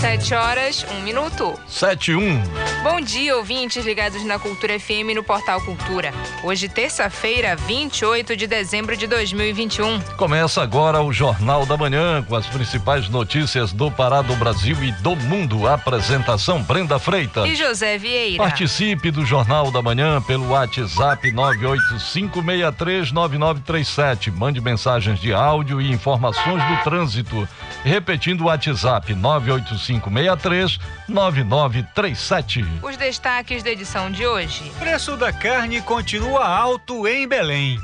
Sete horas, um minuto. Sete, um. Bom dia, ouvintes ligados na Cultura FM no Portal Cultura. Hoje, terça-feira, 28 de dezembro de 2021. Começa agora o Jornal da Manhã com as principais notícias do Pará, do Brasil e do mundo. Apresentação Brenda Freitas e José Vieira. Participe do Jornal da Manhã pelo WhatsApp 985639937. Mande mensagens de áudio e informações do trânsito. Repetindo o WhatsApp 985639937. Os destaques da edição de hoje. Preço da carne continua alto em Belém.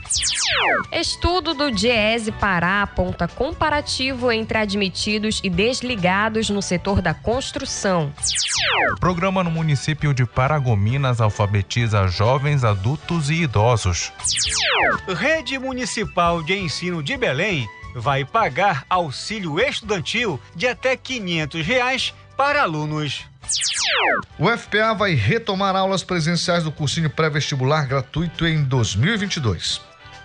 Estudo do Diese Pará aponta comparativo entre admitidos e desligados no setor da construção. Programa no município de Paragominas alfabetiza jovens, adultos e idosos. Rede Municipal de Ensino de Belém vai pagar auxílio estudantil de até 500 reais para alunos. O FPA vai retomar aulas presenciais do cursinho pré-vestibular gratuito em 2022.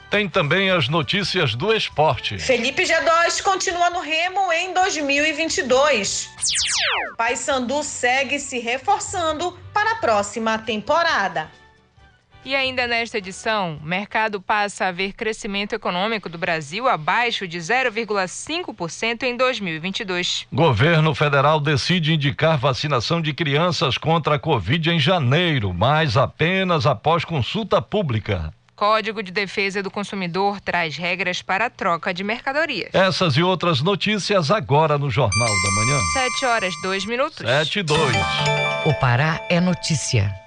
Tem também as notícias do esporte. Felipe G2 continua no Remo em 2022. Paysandu segue se reforçando para a próxima temporada. E ainda nesta edição, o mercado passa a ver crescimento econômico do Brasil abaixo de 0,5% em 2022. Governo federal decide indicar vacinação de crianças contra a Covid em janeiro, mas apenas após consulta pública. Código de Defesa do Consumidor traz regras para a troca de mercadorias. Essas e outras notícias agora no Jornal da Manhã. 7 horas, 2 minutos. 7 e 2. O Pará é notícia.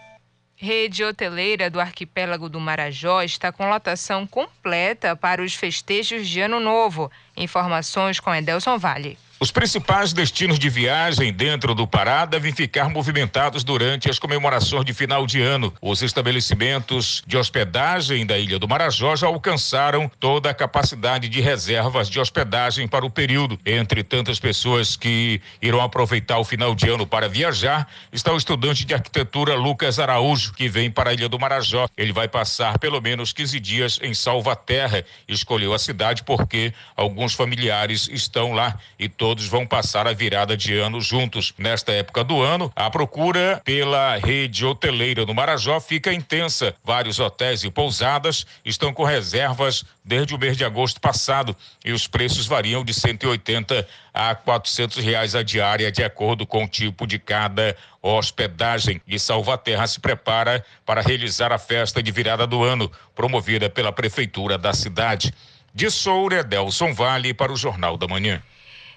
Rede hoteleira do arquipélago do Marajó está com lotação completa para os festejos de Ano Novo. Informações com Edelson Vale. Os principais destinos de viagem dentro do Pará devem ficar movimentados durante as comemorações de final de ano. Os estabelecimentos de hospedagem da Ilha do Marajó já alcançaram toda a capacidade de reservas de hospedagem para o período. Entre tantas pessoas que irão aproveitar o final de ano para viajar, está o estudante de arquitetura Lucas Araújo, que vem para a Ilha do Marajó. Ele vai passar pelo menos 15 dias em Salvaterra. Escolheu a cidade porque alguns familiares estão lá e todos vão passar a virada de ano juntos. Nesta época do ano, a procura pela rede hoteleira do Marajó fica intensa. Vários hotéis e pousadas estão com reservas desde o mês de agosto passado e os preços variam de 180 a 400 reais a diária, de acordo com o tipo de cada hospedagem. E Salvaterra se prepara para realizar a festa de virada do ano, promovida pela prefeitura da cidade. De Soura, Delson Vale para o Jornal da Manhã.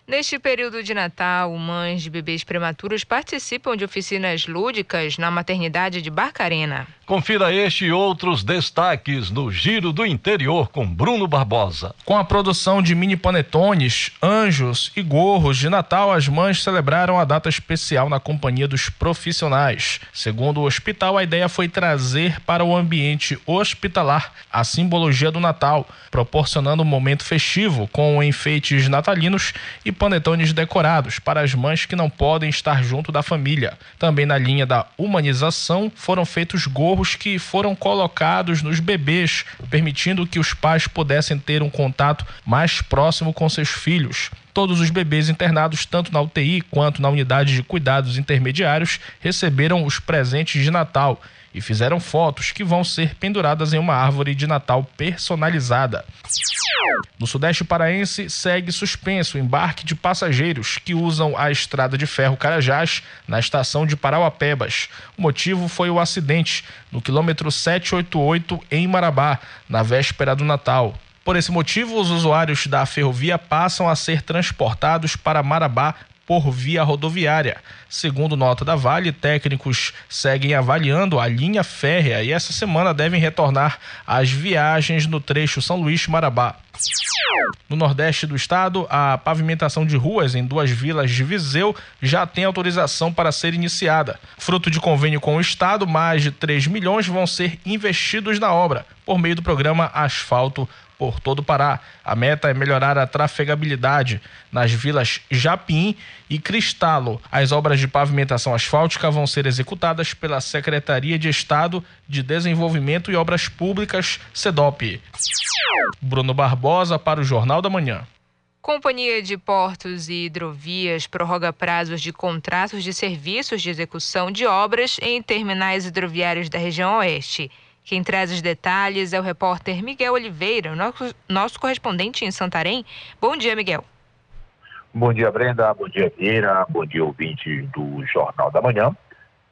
Neste período de Natal, mães de bebês prematuros participam de oficinas lúdicas na maternidade de Barcarena. Confira este e outros destaques no Giro do Interior com Bruno Barbosa. Com a produção de mini panetones, anjos e gorros de Natal, as mães celebraram a data especial na companhia dos profissionais. Segundo o hospital, a ideia foi trazer para o ambiente hospitalar a simbologia do Natal, proporcionando um momento festivo com enfeites natalinos e panetones decorados para as mães que não podem estar junto da família. Também na linha da humanização foram feitos gorros que foram colocados nos bebês, permitindo que os pais pudessem ter um contato mais próximo com seus filhos. Todos os bebês internados, tanto na UTI quanto na unidade de cuidados intermediários, receberam os presentes de Natal e fizeram fotos que vão ser penduradas em uma árvore de Natal personalizada. No Sudeste Paraense, segue suspenso o embarque de passageiros que usam a estrada de ferro Carajás na estação de Parauapebas. O motivo foi o acidente no quilômetro 788 em Marabá, na véspera do Natal. Por esse motivo, os usuários da ferrovia passam a ser transportados para Marabá por via rodoviária. Segundo nota da Vale, técnicos seguem avaliando a linha férrea e essa semana devem retornar às viagens no trecho São Luís-Marabá. No nordeste do estado, a pavimentação de ruas em duas vilas de Viseu já tem autorização para ser iniciada. Fruto de convênio com o estado, mais de 3 milhões vão ser investidos na obra, por meio do programa Asfalto por todo o Pará. A meta é melhorar a trafegabilidade nas vilas Japim e Cristalo. As obras de pavimentação asfáltica vão ser executadas pela Secretaria de Estado de Desenvolvimento e Obras Públicas, SEDOP. Bruno Barbosa para o Jornal da Manhã. Companhia de Portos e Hidrovias prorroga prazos de contratos de serviços de execução de obras em terminais hidroviários da região Oeste. Quem traz os detalhes é o repórter Miguel Oliveira, nosso, nosso correspondente em Santarém. Bom dia, Miguel. Bom dia, Brenda. Bom dia, Vieira. Bom dia, ouvinte do Jornal da Manhã.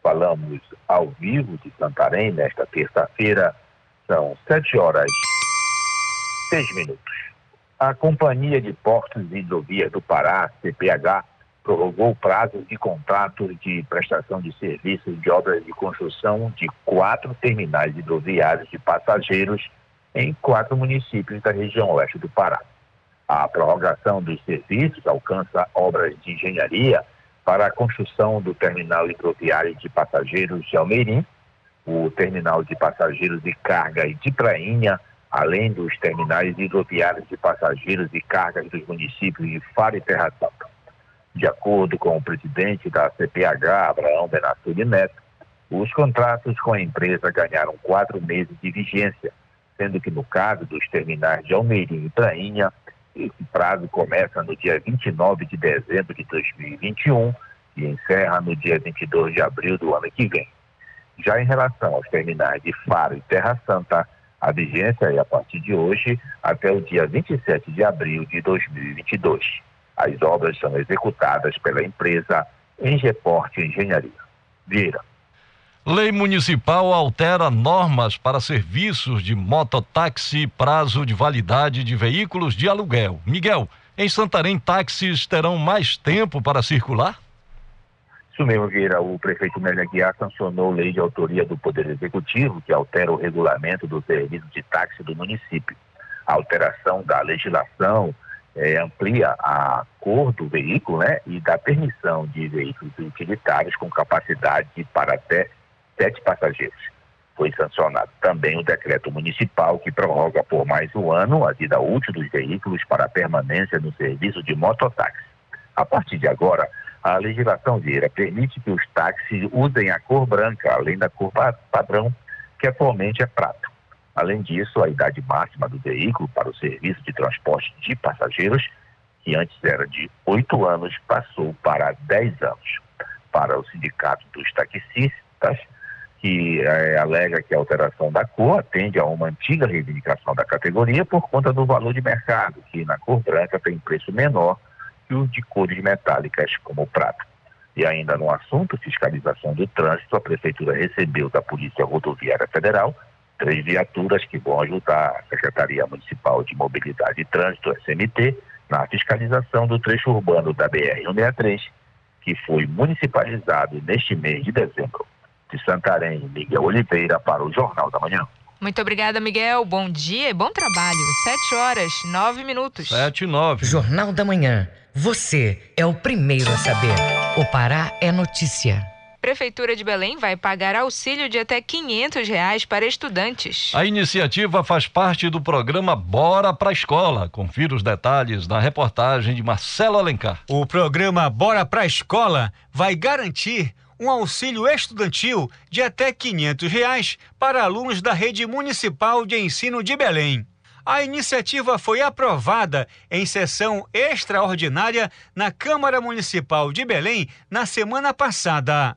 Falamos ao vivo de Santarém nesta terça-feira. São sete horas seis minutos. A Companhia de Portos e Hidrovias do Pará, CPH, prorrogou o prazo de contrato de prestação de serviços de obras de construção de quatro terminais hidroviários de passageiros em quatro municípios da região oeste do Pará. A prorrogação dos serviços alcança obras de engenharia para a construção do terminal hidroviário de passageiros de Almeirim, o terminal de passageiros de carga e de Prainha, além dos terminais hidroviários de passageiros e cargas dos municípios de Faro e Terra Santa. De acordo com o presidente da CPH, Abraão Benassuri Neto, os contratos com a empresa ganharam quatro meses de vigência, sendo que no caso dos terminais de Almeirim e Prainha, esse prazo começa no dia 29 de dezembro de 2021 e encerra no dia 22 de abril do ano que vem. Já em relação aos terminais de Faro e Terra Santa, a vigência é a partir de hoje até o dia 27 de abril de 2022. As obras são executadas pela empresa Engeporte Engenharia. Vieira. Lei municipal altera normas para serviços de mototáxi e prazo de validade de veículos de aluguel. Miguel, em Santarém, táxis terão mais tempo para circular? Isso mesmo, Vieira. O prefeito Nélia Guiar sancionou lei de autoria do Poder Executivo que altera o regulamento do serviço de táxi do município. A alteração da legislação é, amplia a cor do veículo né, e dá permissão de veículos utilitários com capacidade para até sete passageiros. Foi sancionado também o decreto municipal que prorroga por mais um ano a vida útil dos veículos para permanência no serviço de mototáxi. A partir de agora, a legislação Vieira permite que os táxis usem a cor branca, além da cor padrão, que atualmente é prata. Além disso, a idade máxima do veículo para o serviço de transporte de passageiros, que antes era de 8 anos, passou para 10 anos. Para o Sindicato dos Taxistas, que é, alega que a alteração da cor atende a uma antiga reivindicação da categoria por conta do valor de mercado, que na cor branca tem preço menor que o de cores metálicas, como o prata. E ainda no assunto fiscalização do trânsito, a Prefeitura recebeu da Polícia Rodoviária Federal três viaturas que vão ajudar a Secretaria Municipal de Mobilidade e Trânsito, SMT, na fiscalização do trecho urbano da BR-163, que foi municipalizado neste mês de dezembro. De Santarém, Miguel Oliveira, para o Jornal da Manhã. Muito obrigada, Miguel. Bom dia e bom trabalho. Sete horas, nove minutos. Sete e nove. Jornal da Manhã. Você é o primeiro a saber. O Pará é notícia. Prefeitura de Belém vai pagar auxílio de até 500 reais para estudantes. A iniciativa faz parte do programa Bora para a Escola. Confira os detalhes na reportagem de Marcelo Alencar. O programa Bora para a Escola vai garantir um auxílio estudantil de até 500 reais para alunos da rede municipal de ensino de Belém. A iniciativa foi aprovada em sessão extraordinária na Câmara Municipal de Belém na semana passada.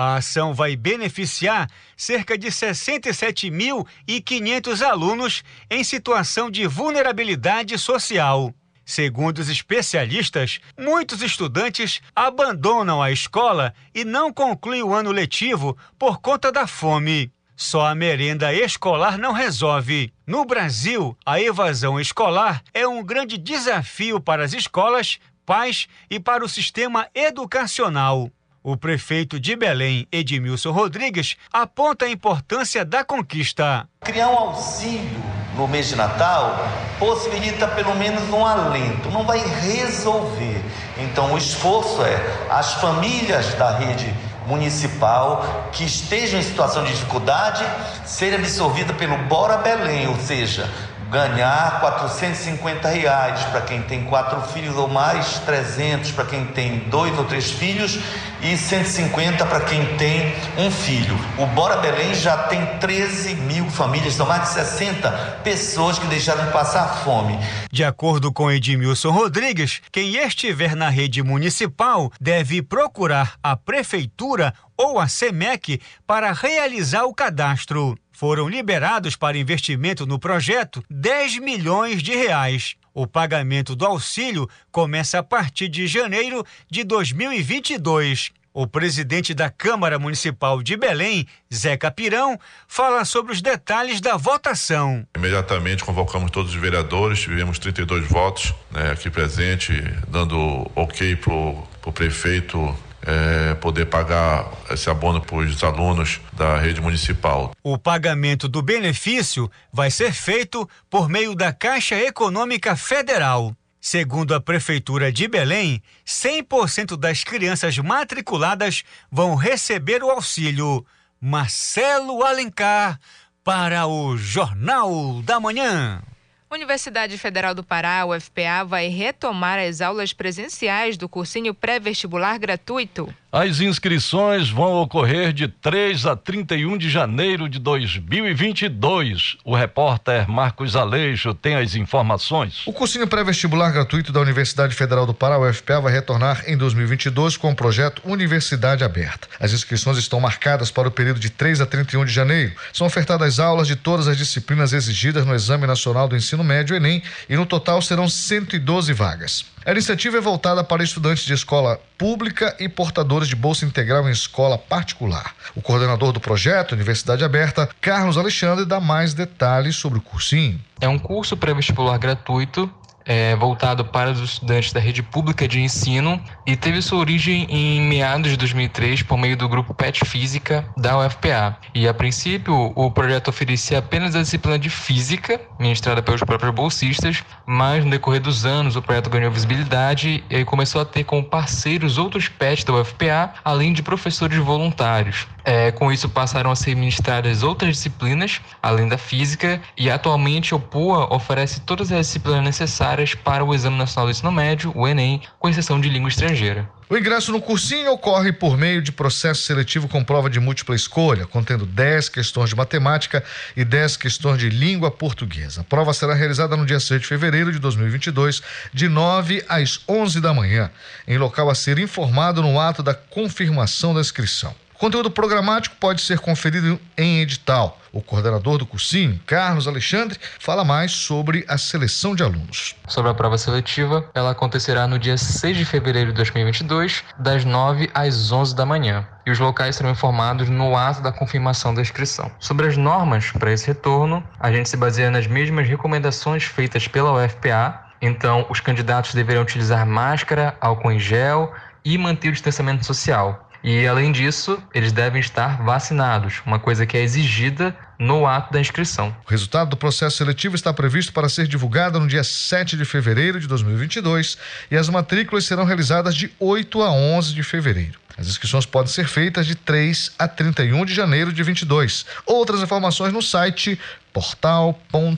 A ação vai beneficiar cerca de 67.500 alunos em situação de vulnerabilidade social. Segundo os especialistas, muitos estudantes abandonam a escola e não concluem o ano letivo por conta da fome. Só a merenda escolar não resolve. No Brasil, a evasão escolar é um grande desafio para as escolas, pais e para o sistema educacional. O prefeito de Belém, Edmilson Rodrigues, aponta a importância da conquista. Criar um auxílio no mês de Natal, possibilita pelo menos um alento, não vai resolver. Então, o esforço é as famílias da rede municipal que estejam em situação de dificuldade serem absorvidas pelo Bora Belém, ou seja, ganhar 450 reais para quem tem quatro filhos ou mais, 300 para quem tem dois ou três filhos e 150 para quem tem um filho. O Bora Belém já tem 13 mil famílias, são mais de 60 pessoas que deixaram de passar fome. De acordo com Edmilson Rodrigues, quem estiver na rede municipal deve procurar a prefeitura ou a SEMEC para realizar o cadastro. Foram liberados para investimento no projeto 10 milhões de reais. O pagamento do auxílio começa a partir de janeiro de 2022. O presidente da Câmara Municipal de Belém, Zé Capirão, fala sobre os detalhes da votação. Imediatamente convocamos todos os vereadores, tivemos 32 votos né, aqui presente, dando ok para o prefeito é, poder pagar esse abono para os alunos da rede municipal. O pagamento do benefício vai ser feito por meio da Caixa Econômica Federal. Segundo a Prefeitura de Belém, 100% das crianças matriculadas vão receber o auxílio. Marcelo Alencar, para o Jornal da Manhã. Universidade Federal do Pará, UFPA, vai retomar as aulas presenciais do cursinho pré-vestibular gratuito. As inscrições vão ocorrer de 3 a 31 de janeiro de 2022. O repórter Marcos Aleixo tem as informações. O cursinho pré-vestibular gratuito da Universidade Federal do Pará, UFPA, vai retornar em 2022 com o projeto Universidade Aberta. As inscrições estão marcadas para o período de 3 a 31 de janeiro. São ofertadas aulas de todas as disciplinas exigidas no Exame Nacional do Ensino Médio, Enem, e no total serão 112 vagas. A iniciativa é voltada para estudantes de escola pública e portadores de bolsa integral em escola particular. O coordenador do projeto, Universidade Aberta, Carlos Alexandre, dá mais detalhes sobre o cursinho. É um curso pré-vestibular gratuito é, voltado para os estudantes da rede pública de ensino e teve sua origem em meados de 2003 por meio do grupo PET Física da UFPA. E a princípio, o projeto oferecia apenas a disciplina de Física, ministrada pelos próprios bolsistas, mas no decorrer dos anos o projeto ganhou visibilidade e começou a ter como parceiros outros PETs da UFPA, além de professores voluntários. É, com isso passaram a ser ministradas outras disciplinas, além da física, e atualmente o PUA oferece todas as disciplinas necessárias para o Exame Nacional do Ensino Médio, o Enem, com exceção de língua estrangeira. O ingresso no cursinho ocorre por meio de processo seletivo com prova de múltipla escolha, contendo 10 questões de matemática e 10 questões de língua portuguesa. A prova será realizada no dia 6 de fevereiro de 2022, de 9 às 11 da manhã, em local a ser informado no ato da confirmação da inscrição. Conteúdo programático pode ser conferido em edital. O coordenador do cursinho, Carlos Alexandre, fala mais sobre a seleção de alunos. Sobre a prova seletiva, ela acontecerá no dia 6 de fevereiro de 2022, das 9 às 11 da manhã. E os locais serão informados no ato da confirmação da inscrição. Sobre as normas para esse retorno, a gente se baseia nas mesmas recomendações feitas pela UFPA. Então, os candidatos deverão utilizar máscara, álcool em gel e manter o distanciamento social. E além disso, eles devem estar vacinados, uma coisa que é exigida no ato da inscrição. O resultado do processo seletivo está previsto para ser divulgado no dia 7 de fevereiro de 2022 e as matrículas serão realizadas de 8 a 11 de fevereiro. As inscrições podem ser feitas de 3 a 31 de janeiro de 22. Outras informações no site portal.fpa.br.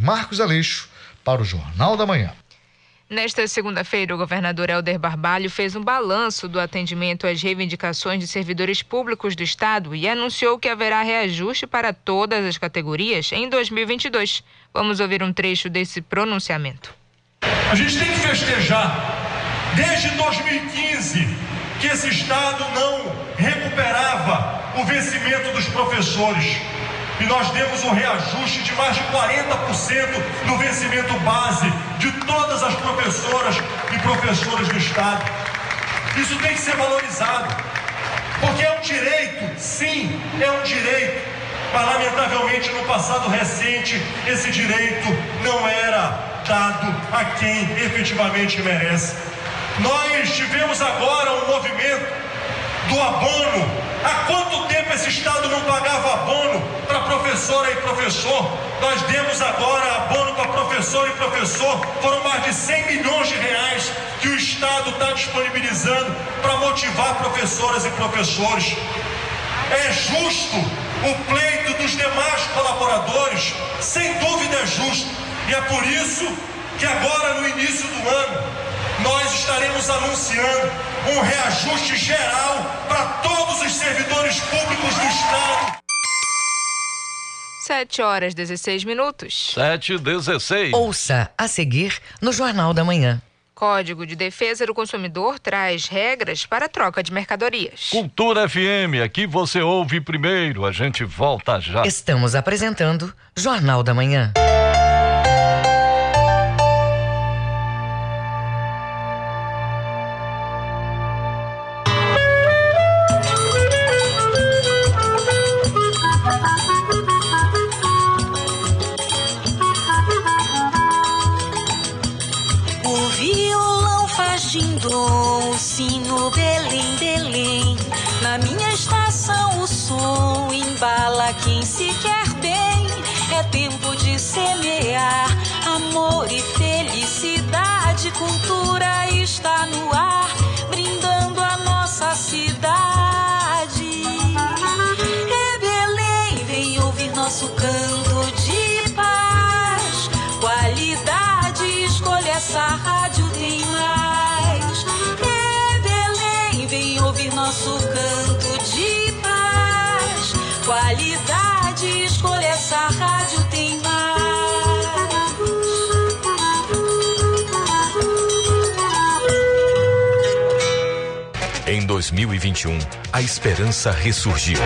Marcos Aleixo para o Jornal da Manhã. Nesta segunda-feira, o governador Helder Barbalho fez um balanço do atendimento às reivindicações de servidores públicos do Estado e anunciou que haverá reajuste para todas as categorias em 2022. Vamos ouvir um trecho desse pronunciamento. A gente tem que festejar, desde 2015, que esse Estado não recuperava o vencimento dos professores e nós demos um reajuste de mais de 40% no vencimento base de todas as professoras e professores do Estado. Isso tem que ser valorizado, porque é um direito, sim, é um direito. Mas, lamentavelmente, no passado recente, esse direito não era dado a quem efetivamente merece. Nós tivemos agora um movimento do abono. Há quanto tempo esse Estado não pagava abono para professora e professor, nós demos agora abono para professor e professor. Foram mais de 100 milhões de reais que o Estado está disponibilizando para motivar professoras e professores. É justo o pleito dos demais colaboradores, sem dúvida é justo. E é por isso que agora, no início do ano, nós estaremos anunciando um reajuste geral para todos os servidores públicos do Estado. 7 horas 16 minutos. 7 16. Ouça a seguir no Jornal da Manhã. Código de Defesa do Consumidor traz regras para a troca de mercadorias. Cultura FM, aqui você ouve primeiro, a gente volta já. Estamos apresentando Jornal da Manhã. O sino Belém, Belém. Na minha estação o som embala quem se quer bem. É tempo de semear amor e felicidade. Cultura está no ar, brindando a nossa cidade. É Belém, vem ouvir nosso canto de paz. Qualidade, escolha essa rádio essa rádio tem Em 2021, a esperança ressurgiu.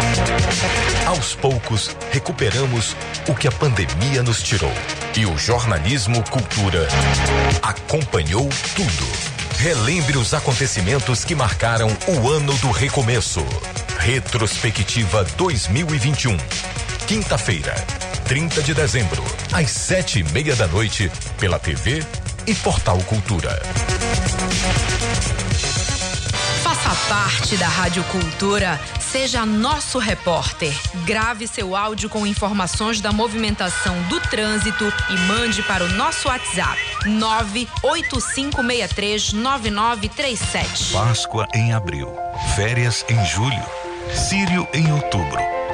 Aos poucos, recuperamos o que a pandemia nos tirou. E o jornalismo Cultura acompanhou tudo. Relembre os acontecimentos que marcaram o ano do recomeço. Retrospectiva 2021. Quinta-feira, 30 de dezembro, às sete e meia da noite, pela TV e Portal Cultura. Faça parte da Rádio Cultura. Seja nosso repórter. Grave seu áudio com informações da movimentação do trânsito e mande para o nosso WhatsApp 985639937. Páscoa em abril, férias em julho, Sírio em outubro.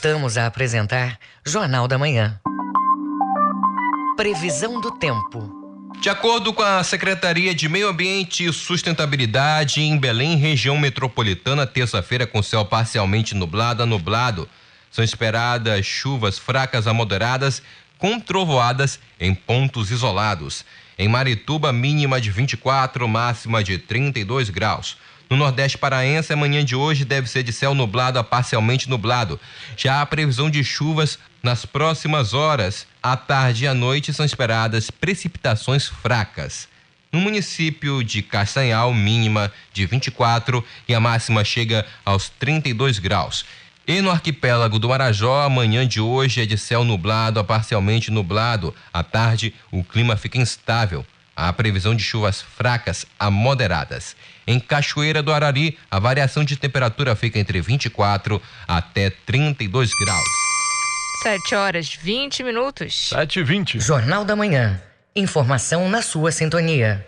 Voltamos a apresentar Jornal da Manhã. Previsão do tempo. De acordo com a Secretaria de Meio Ambiente e Sustentabilidade, em Belém, região metropolitana, terça-feira com céu parcialmente nublado a nublado. São esperadas chuvas fracas a moderadas com trovoadas em pontos isolados. Em Marituba, mínima de 24, máxima de 32 graus. No Nordeste Paraense, a manhã de hoje deve ser de céu nublado a parcialmente nublado. Já há previsão de chuvas nas próximas horas. À tarde e à noite são esperadas precipitações fracas. No município de Castanhal, mínima de 24 e a máxima chega aos 32 graus. E no arquipélago do Marajó, a manhã de hoje é de céu nublado a parcialmente nublado. À tarde, o clima fica instável. Há previsão de chuvas fracas a moderadas. Em Cachoeira do Arari, a variação de temperatura fica entre 24 até 32 graus. 7 horas 20 minutos. 7 e 20. Jornal da Manhã. Informação na sua sintonia.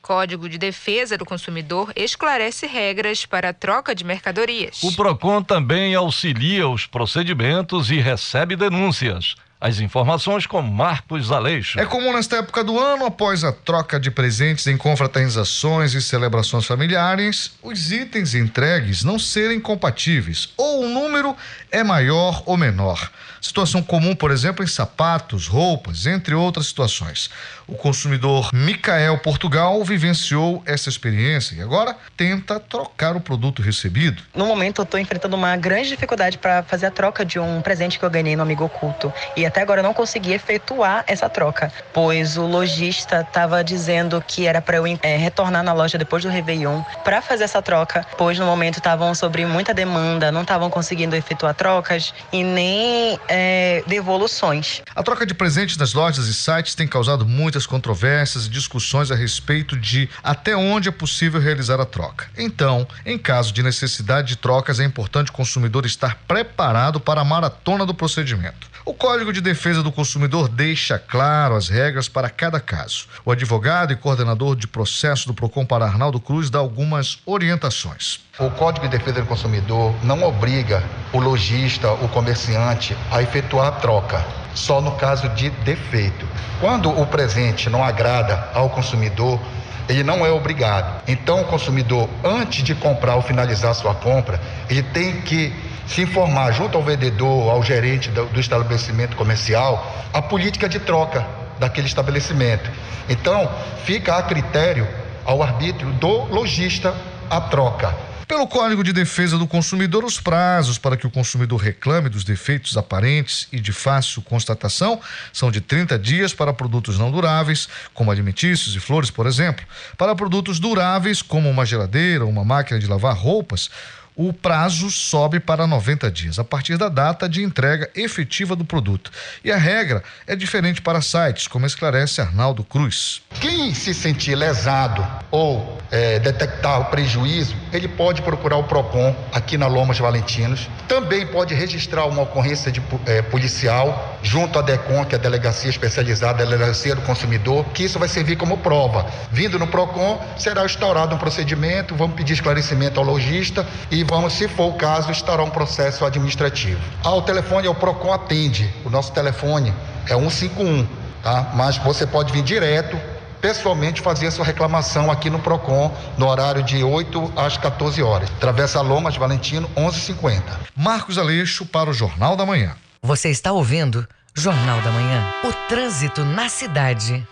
Código de Defesa do Consumidor esclarece regras para a troca de mercadorias. O PROCON também auxilia os procedimentos e recebe denúncias. As informações com Marcos Aleixo. É comum nesta época do ano, após a troca de presentes em confraternizações e celebrações familiares, os itens entregues não serem compatíveis ou o número é maior ou menor. Situação comum, por exemplo, em sapatos, roupas, entre outras situações. O consumidor Micael Portugal vivenciou essa experiência e agora tenta trocar o produto recebido. No momento, eu estou enfrentando uma grande dificuldade para fazer a troca de um presente que eu ganhei no Amigo Oculto. E até agora eu não consegui efetuar essa troca, pois o lojista estava dizendo que era para eu é, retornar na loja depois do Réveillon para fazer essa troca, pois no momento estavam sobre muita demanda, não estavam conseguindo efetuar trocas e nem é, devoluções. A troca de presentes nas lojas e sites tem causado muitas controvérsias e discussões a respeito de até onde é possível realizar a troca. Então, em caso de necessidade de trocas, é importante o consumidor estar preparado para a maratona do procedimento. O Código de Defesa do Consumidor deixa claro as regras para cada caso. O advogado e coordenador de processo do Procon para Arnaldo Cruz dá algumas orientações. O Código de Defesa do Consumidor não obriga o lojista, o comerciante a efetuar a troca, só no caso de defeito. Quando o presente não agrada ao consumidor, ele não é obrigado. Então, o consumidor, antes de comprar ou finalizar sua compra, ele tem que se informar junto ao vendedor, ao gerente do, estabelecimento comercial, a política de troca daquele estabelecimento. Então, fica a critério, ao arbítrio do lojista, a troca. Pelo Código de Defesa do Consumidor, os prazos para que o consumidor reclame dos defeitos aparentes e de fácil constatação são de 30 dias para produtos não duráveis, como alimentícios e flores, por exemplo. Para produtos duráveis, como uma geladeira ou uma máquina de lavar roupas, o prazo sobe para 90 dias, a partir da data de entrega efetiva do produto. E a regra é diferente para sites, como esclarece Arnaldo Cruz. Quem se sentir lesado ou é, detectar o prejuízo, ele pode procurar o PROCON aqui na Lomas Valentinos. Também pode registrar uma ocorrência de, é, policial junto à DECON, que é a Delegacia Especializada, a Delegacia do Consumidor, que isso vai servir como prova. Vindo no PROCON, será instaurado um procedimento, vamos pedir esclarecimento ao lojista e vamos, se for o caso, estará um processo administrativo. Ah, o telefone é o PROCON atende. O nosso telefone é 151, tá? Mas você pode vir direto, pessoalmente, fazer a sua reclamação aqui no PROCON, no horário de 8 às 14 horas. Travessa Lomas Valentino, 1150. Marcos Aleixo para o Jornal da Manhã. Você está ouvindo Jornal da Manhã. O trânsito na cidade.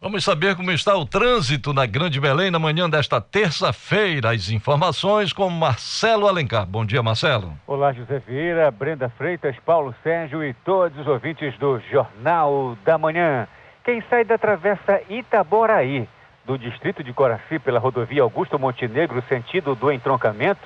Vamos saber como está o trânsito na Grande Belém na manhã desta terça-feira. As informações com Marcelo Alencar. Bom dia, Marcelo. Olá, José Vieira, Brenda Freitas, Paulo Sérgio e todos os ouvintes do Jornal da Manhã. Quem sai da Travessa Itaboraí, do distrito de Coraci, pela rodovia Augusto Montenegro, sentido do entroncamento,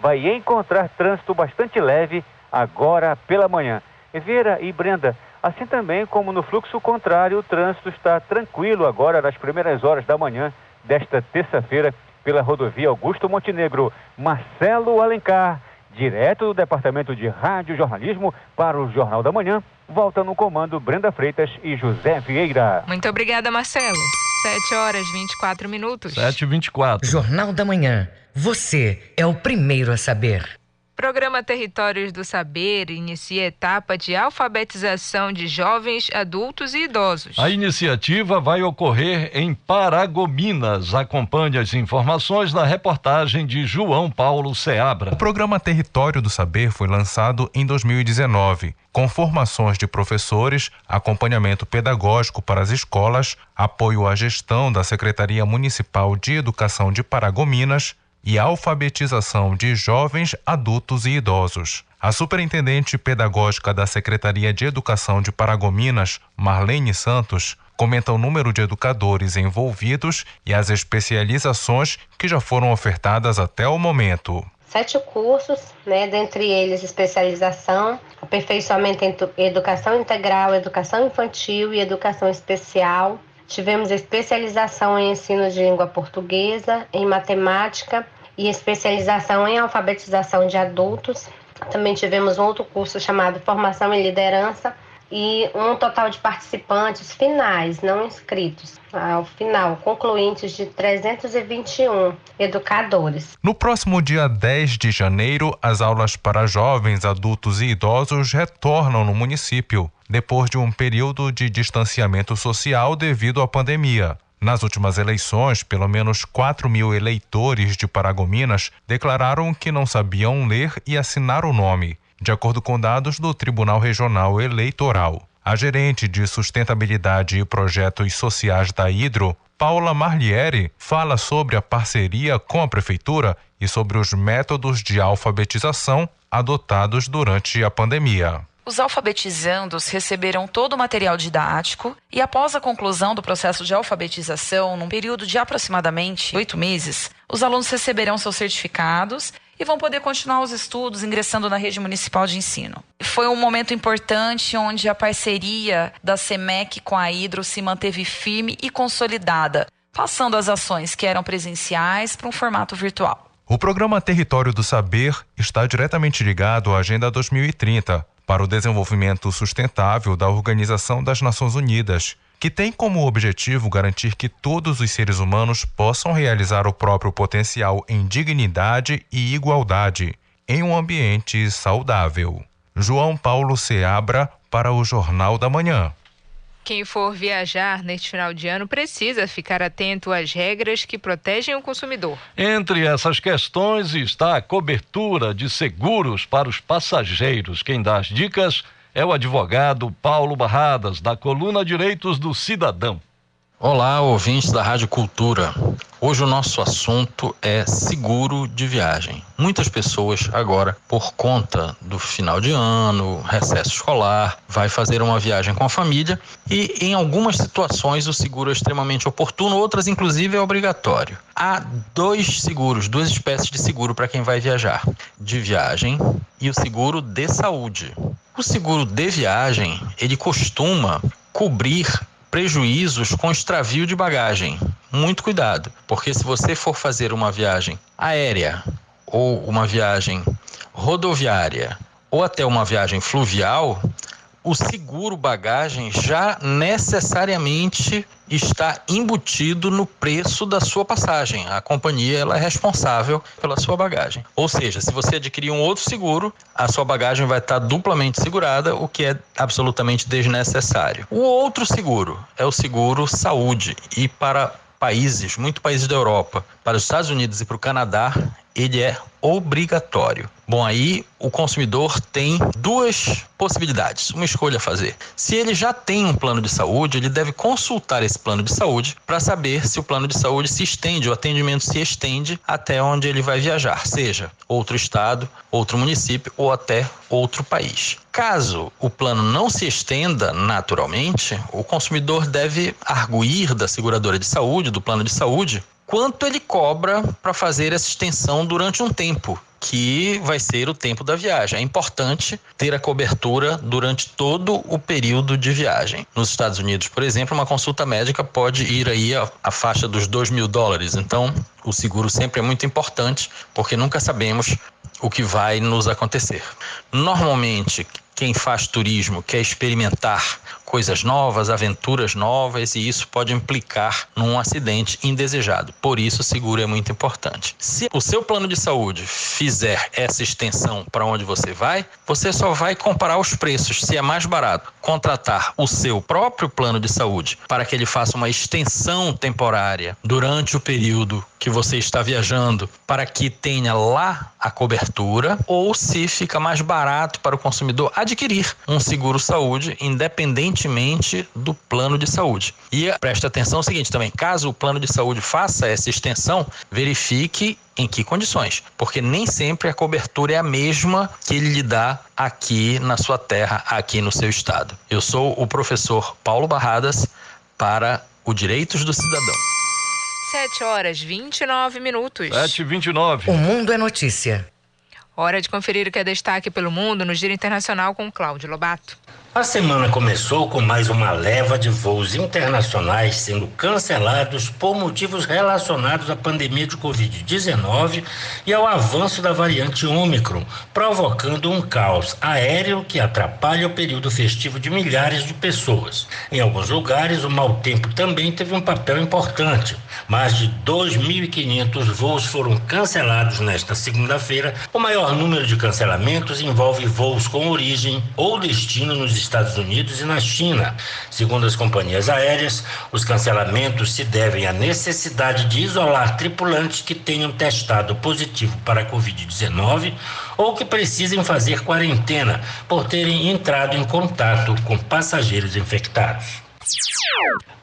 vai encontrar trânsito bastante leve agora pela manhã. Vieira e Brenda, Assim também como no fluxo contrário, o trânsito está tranquilo agora nas primeiras horas da manhã desta terça-feira pela rodovia Augusto Montenegro. Marcelo Alencar, direto do Departamento de Rádio Jornalismo para o Jornal da Manhã, volta no comando Brenda Freitas e José Vieira. Muito obrigada, Marcelo. 7 horas 24 minutos. 7 e 24. Jornal da Manhã. Você é o primeiro a saber. Programa Territórios do Saber inicia etapa de alfabetização de jovens, adultos e idosos. A iniciativa vai ocorrer em Paragominas. Acompanhe as informações na reportagem de João Paulo Seabra. O programa Território do Saber foi lançado em 2019, com formações de professores, acompanhamento pedagógico para as escolas, apoio à gestão da Secretaria Municipal de Educação de Paragominas e alfabetização de jovens, adultos e idosos. A superintendente pedagógica da Secretaria de Educação de Paragominas, Marlene Santos, comenta o número de educadores envolvidos e as especializações que já foram ofertadas até o momento. Sete cursos, né, dentre eles especialização, aperfeiçoamento em educação integral, educação infantil e educação especial. Tivemos especialização em ensino de língua portuguesa, em matemática e especialização em alfabetização de adultos. Também tivemos um outro curso chamado Formação em Liderança e um total de participantes finais, não inscritos, ao final, concluintes de 321 educadores. No próximo dia 10 de janeiro, as aulas para jovens, adultos e idosos retornam no município, depois de um período de distanciamento social devido à pandemia. Nas últimas eleições, pelo menos 4 mil eleitores de Paragominas declararam que não sabiam ler e assinar o nome, de acordo com dados do Tribunal Regional Eleitoral. A gerente de sustentabilidade e projetos sociais da Hidro, Paula Marlieri, fala sobre a parceria com a prefeitura e sobre os métodos de alfabetização adotados durante a pandemia. Os alfabetizandos receberam todo o material didático e, após a conclusão do processo de alfabetização, num período de aproximadamente oito meses, os alunos receberão seus certificados e vão poder continuar os estudos ingressando na rede municipal de ensino. Foi um momento importante onde a parceria da SEMEC com a Hidro se manteve firme e consolidada, passando as ações que eram presenciais para um formato virtual. O programa Território do Saber está diretamente ligado à Agenda 2030 para o Desenvolvimento Sustentável da Organização das Nações Unidas, que tem como objetivo garantir que todos os seres humanos possam realizar o próprio potencial em dignidade e igualdade, em um ambiente saudável. João Paulo Seabra para o Jornal da Manhã. Quem for viajar neste final de ano precisa ficar atento às regras que protegem o consumidor. Entre essas questões está a cobertura de seguros para os passageiros. Quem dá as dicas é o advogado Paulo Barradas, da coluna Direitos do Cidadão. Olá, ouvintes da Rádio Cultura. Hoje o nosso assunto é seguro de viagem. Muitas pessoas agora, por conta do final de ano, recesso escolar, vai fazer uma viagem com a família e em algumas situações o seguro é extremamente oportuno, outras inclusive é obrigatório. Há dois seguros, duas espécies de seguro para quem vai viajar: de viagem e o seguro de saúde. O seguro de viagem, ele costuma cobrir prejuízos com extravio de bagagem. Muito cuidado, porque se você for fazer uma viagem aérea ou uma viagem rodoviária ou até uma viagem fluvial, o seguro bagagem já necessariamente está embutido no preço da sua passagem. A companhia ela é responsável pela sua bagagem. Ou seja, se você adquirir um outro seguro, a sua bagagem vai estar duplamente segurada, o que é absolutamente desnecessário. O outro seguro é o seguro saúde e para países, muitos países da Europa, para os Estados Unidos e para o Canadá, ele é obrigatório. Bom, aí o consumidor tem duas possibilidades, uma escolha a fazer. Se ele já tem um plano de saúde, ele deve consultar esse plano de saúde para saber se o plano de saúde se estende, o atendimento se estende até onde ele vai viajar, seja outro estado, outro município ou até outro país. Caso o plano não se estenda naturalmente, o consumidor deve arguir da seguradora de saúde, do plano de saúde, quanto ele cobra para fazer essa extensão durante um tempo, que vai ser o tempo da viagem. É importante ter a cobertura durante todo o período de viagem. Nos Estados Unidos, por exemplo, uma consulta médica pode ir aí a, a faixa dos 2 mil dólares. Então, o seguro sempre é muito importante, porque nunca sabemos o que vai nos acontecer. Normalmente, quem faz turismo quer experimentar coisas novas, aventuras novas, e isso pode implicar num acidente indesejado. Por isso, seguro é muito importante. Se o seu plano de saúde fizer essa extensão para onde você vai, você só vai comparar os preços. Se é mais barato contratar o seu próprio plano de saúde para que ele faça uma extensão temporária durante o período que você está viajando para que tenha lá a cobertura ou se fica mais barato para o consumidor adquirir um seguro saúde independentemente do plano de saúde. E preste atenção no seguinte também, caso o plano de saúde faça essa extensão, verifique em que condições, porque nem sempre a cobertura é a mesma que ele lhe dá aqui na sua terra, aqui no seu estado. Eu sou o professor Paulo Barradas para o Direitos do Cidadão. 7 horas 29 minutos. 7 29 O Mundo é Notícia. Hora de conferir o que é destaque pelo mundo no Giro Internacional com Cláudio Lobato. A semana começou com mais uma leva de voos internacionais sendo cancelados por motivos relacionados à pandemia de Covid-19 e ao avanço da variante Ômicron, provocando um caos aéreo que atrapalha o período festivo de milhares de pessoas. Em alguns lugares, o mau tempo também teve um papel importante. Mais de 2.500 voos foram cancelados nesta segunda-feira. O maior número de cancelamentos envolve voos com origem ou destino nos Estados Unidos e na China. Segundo as companhias aéreas, os cancelamentos se devem à necessidade de isolar tripulantes que tenham testado positivo para a Covid-19 ou que precisem fazer quarentena por terem entrado em contato com passageiros infectados.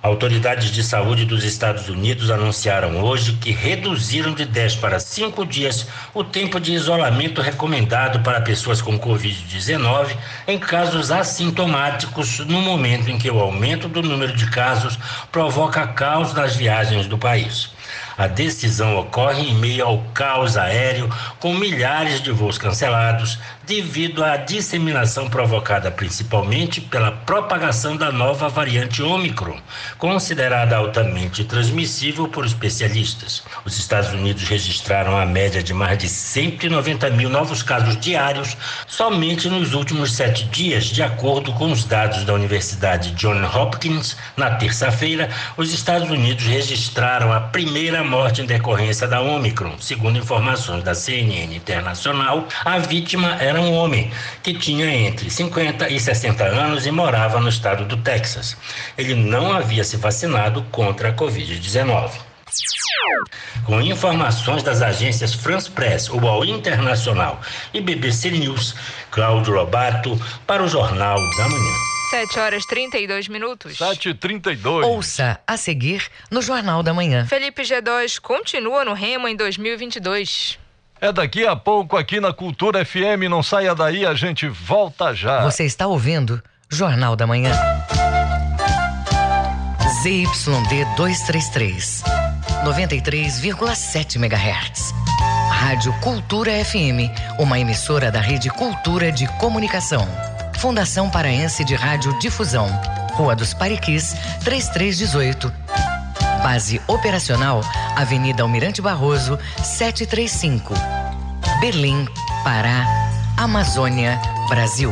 Autoridades de saúde dos Estados Unidos anunciaram hoje que reduziram de 10 para 5 dias o tempo de isolamento recomendado para pessoas com Covid-19 em casos assintomáticos, no momento em que o aumento do número de casos provoca caos nas viagens do país. A decisão ocorre em meio ao caos aéreo, com milhares de voos cancelados, devido à disseminação provocada principalmente pela propagação da nova variante Ômicron, considerada altamente transmissível por especialistas. Os Estados Unidos registraram a média de mais de 190 mil novos casos diários somente nos últimos sete dias, de acordo com os dados da Universidade Johns Hopkins. Na terça-feira, os Estados Unidos registraram a primeira morte em decorrência da Ômicron. Segundo informações da CNN Internacional, a vítima era um homem que tinha entre 50 e 60 anos e morava no estado do Texas. Ele não havia se vacinado contra a Covid-19. Com informações das agências France Press, UOL Internacional e BBC News, Cláudio Lobato para o Jornal da Manhã. 7 horas 32 minutos. 7h32. Ouça a seguir no Jornal da Manhã. Felipe G2 continua no Remo em 2022. É daqui a pouco aqui na Cultura FM. Não saia daí, a gente volta já. Você está ouvindo Jornal da Manhã. ZYD 233, 93,7 MHz. Rádio Cultura FM, uma emissora da Rede Cultura de Comunicação. Fundação Paraense de Rádio Difusão. Rua dos Pariquis, 3318. Base operacional, Avenida Almirante Barroso, 735. Berlim, Pará, Amazônia, Brasil.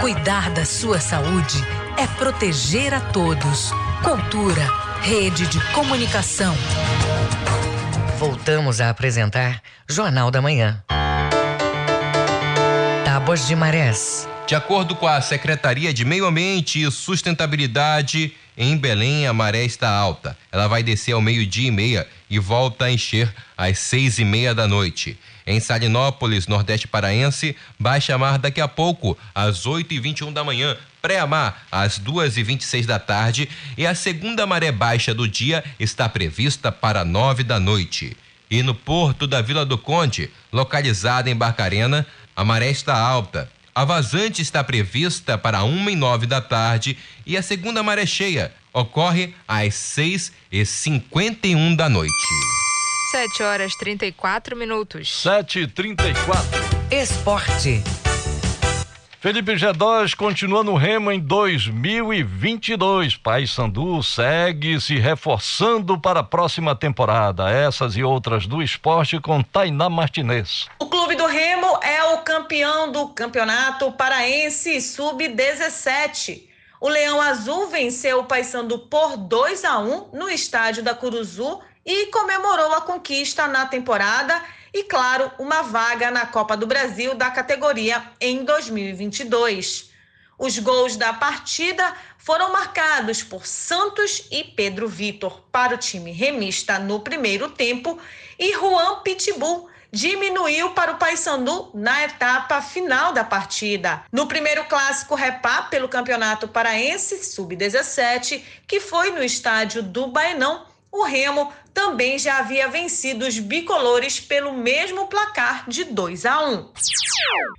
Cuidar da sua saúde é proteger a todos. Cultura, rede de comunicação. Voltamos a apresentar Jornal da Manhã. Tábuas de marés. De acordo com a Secretaria de Meio Ambiente e Sustentabilidade, em Belém a maré está alta. Ela vai descer ao meio-dia e meia e volta a encher às seis e meia da noite. Em Salinópolis, Nordeste Paraense, baixa mar daqui a pouco, às 8 e 21 da manhã. Pré-mar, às 2 e 26 da tarde. E a segunda maré baixa do dia está prevista para 9 da noite. E no porto da Vila do Conde, localizada em Barcarena, a maré está alta. A vazante está prevista para 1 e 9 da tarde e a segunda maré cheia ocorre às 6 e 51 da noite. 7 horas 34 minutos. 7 e 34 Esporte. Felipe G2 continua no Remo em 2022. Paysandu segue se reforçando para a próxima temporada. Essas e outras do esporte com Tainá Martinez. O Clube do Remo é o campeão do Campeonato Paraense Sub-17. O Leão Azul venceu o Paysandu por 2 a 1 no estádio da Curuzu e comemorou a conquista na temporada e, claro, uma vaga na Copa do Brasil da categoria em 2022. Os gols da partida foram marcados por Santos e Pedro Vitor para o time remista no primeiro tempo e Juan Pitbull diminuiu para o Paysandu na etapa final da partida. No primeiro clássico repá pelo Campeonato Paraense Sub-17, que foi no estádio do Baenão, o Remo também já havia vencido os bicolores pelo mesmo placar de 2 a 1.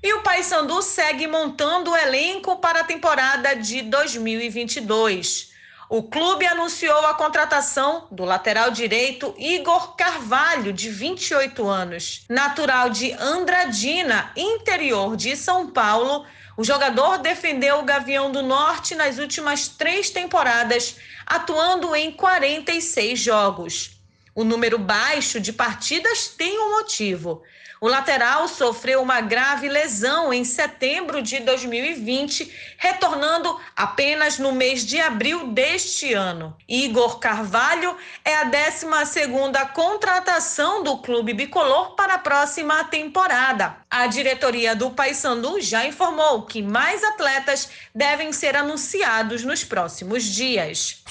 E o Paysandu segue montando o elenco para a temporada de 2022. O clube anunciou a contratação do lateral direito Igor Carvalho, de 28 anos. Natural de Andradina, interior de São Paulo, o jogador defendeu o Gavião do Norte nas últimas três temporadas, atuando em 46 jogos. O número baixo de partidas tem um motivo. O lateral sofreu uma grave lesão em setembro de 2020, retornando apenas no mês de abril deste ano. Igor Carvalho é a 12ª contratação do clube bicolor para a próxima temporada. A diretoria do Paysandu já informou que mais atletas devem ser anunciados nos próximos dias.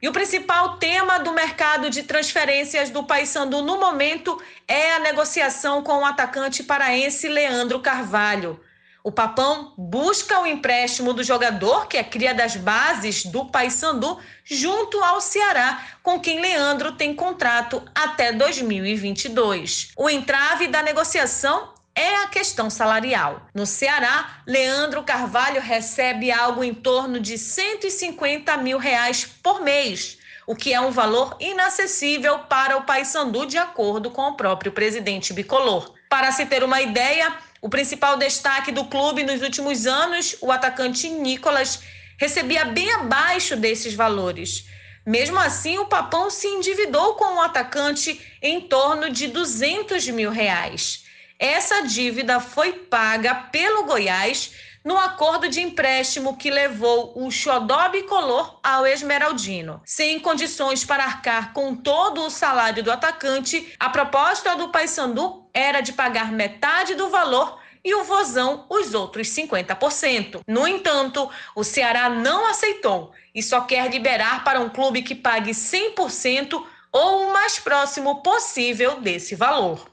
E o principal tema do mercado de transferências do Paysandu no momento é a negociação com o atacante paraense Leandro Carvalho. O Papão busca o empréstimo do jogador, que é cria das bases do Paysandu, junto ao Ceará, com quem Leandro tem contrato até 2022. O entrave da negociação é a questão salarial. No Ceará, Leandro Carvalho recebe algo em torno de 150 mil reais por mês o que é um valor inacessível para o Paysandu, de acordo com o próprio presidente bicolor. Para se ter uma ideia, o principal destaque do clube nos últimos anos, o atacante Nicolas, recebia bem abaixo desses valores. Mesmo assim, o Papão se endividou com o atacante em torno de 200 mil reais. Essa dívida foi paga pelo Goiás no acordo de empréstimo que levou o Xodó Bicolor ao Esmeraldino. Sem condições para arcar com todo o salário do atacante, a proposta do Paysandu era de pagar metade do valor e o Vozão os outros 50%. No entanto, o Ceará não aceitou e só quer liberar para um clube que pague 100% ou o mais próximo possível desse valor.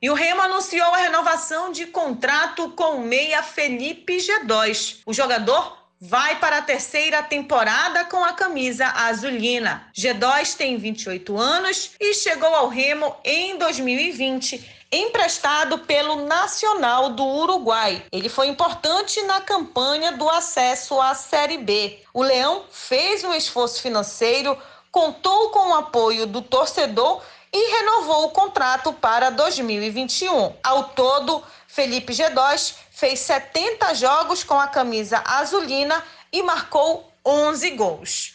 E o Remo anunciou a renovação de contrato com o meia Felipe G2. O jogador vai para a terceira temporada com a camisa azulina. G2 tem 28 anos e chegou ao Remo em 2020 emprestado pelo Nacional do Uruguai. Ele foi importante na campanha do acesso à Série B. O Leão fez um esforço financeiro contou com o apoio do torcedor e renovou o contrato para 2021. Ao todo, Felipe G2 fez 70 jogos com a camisa azulina e marcou 11 gols.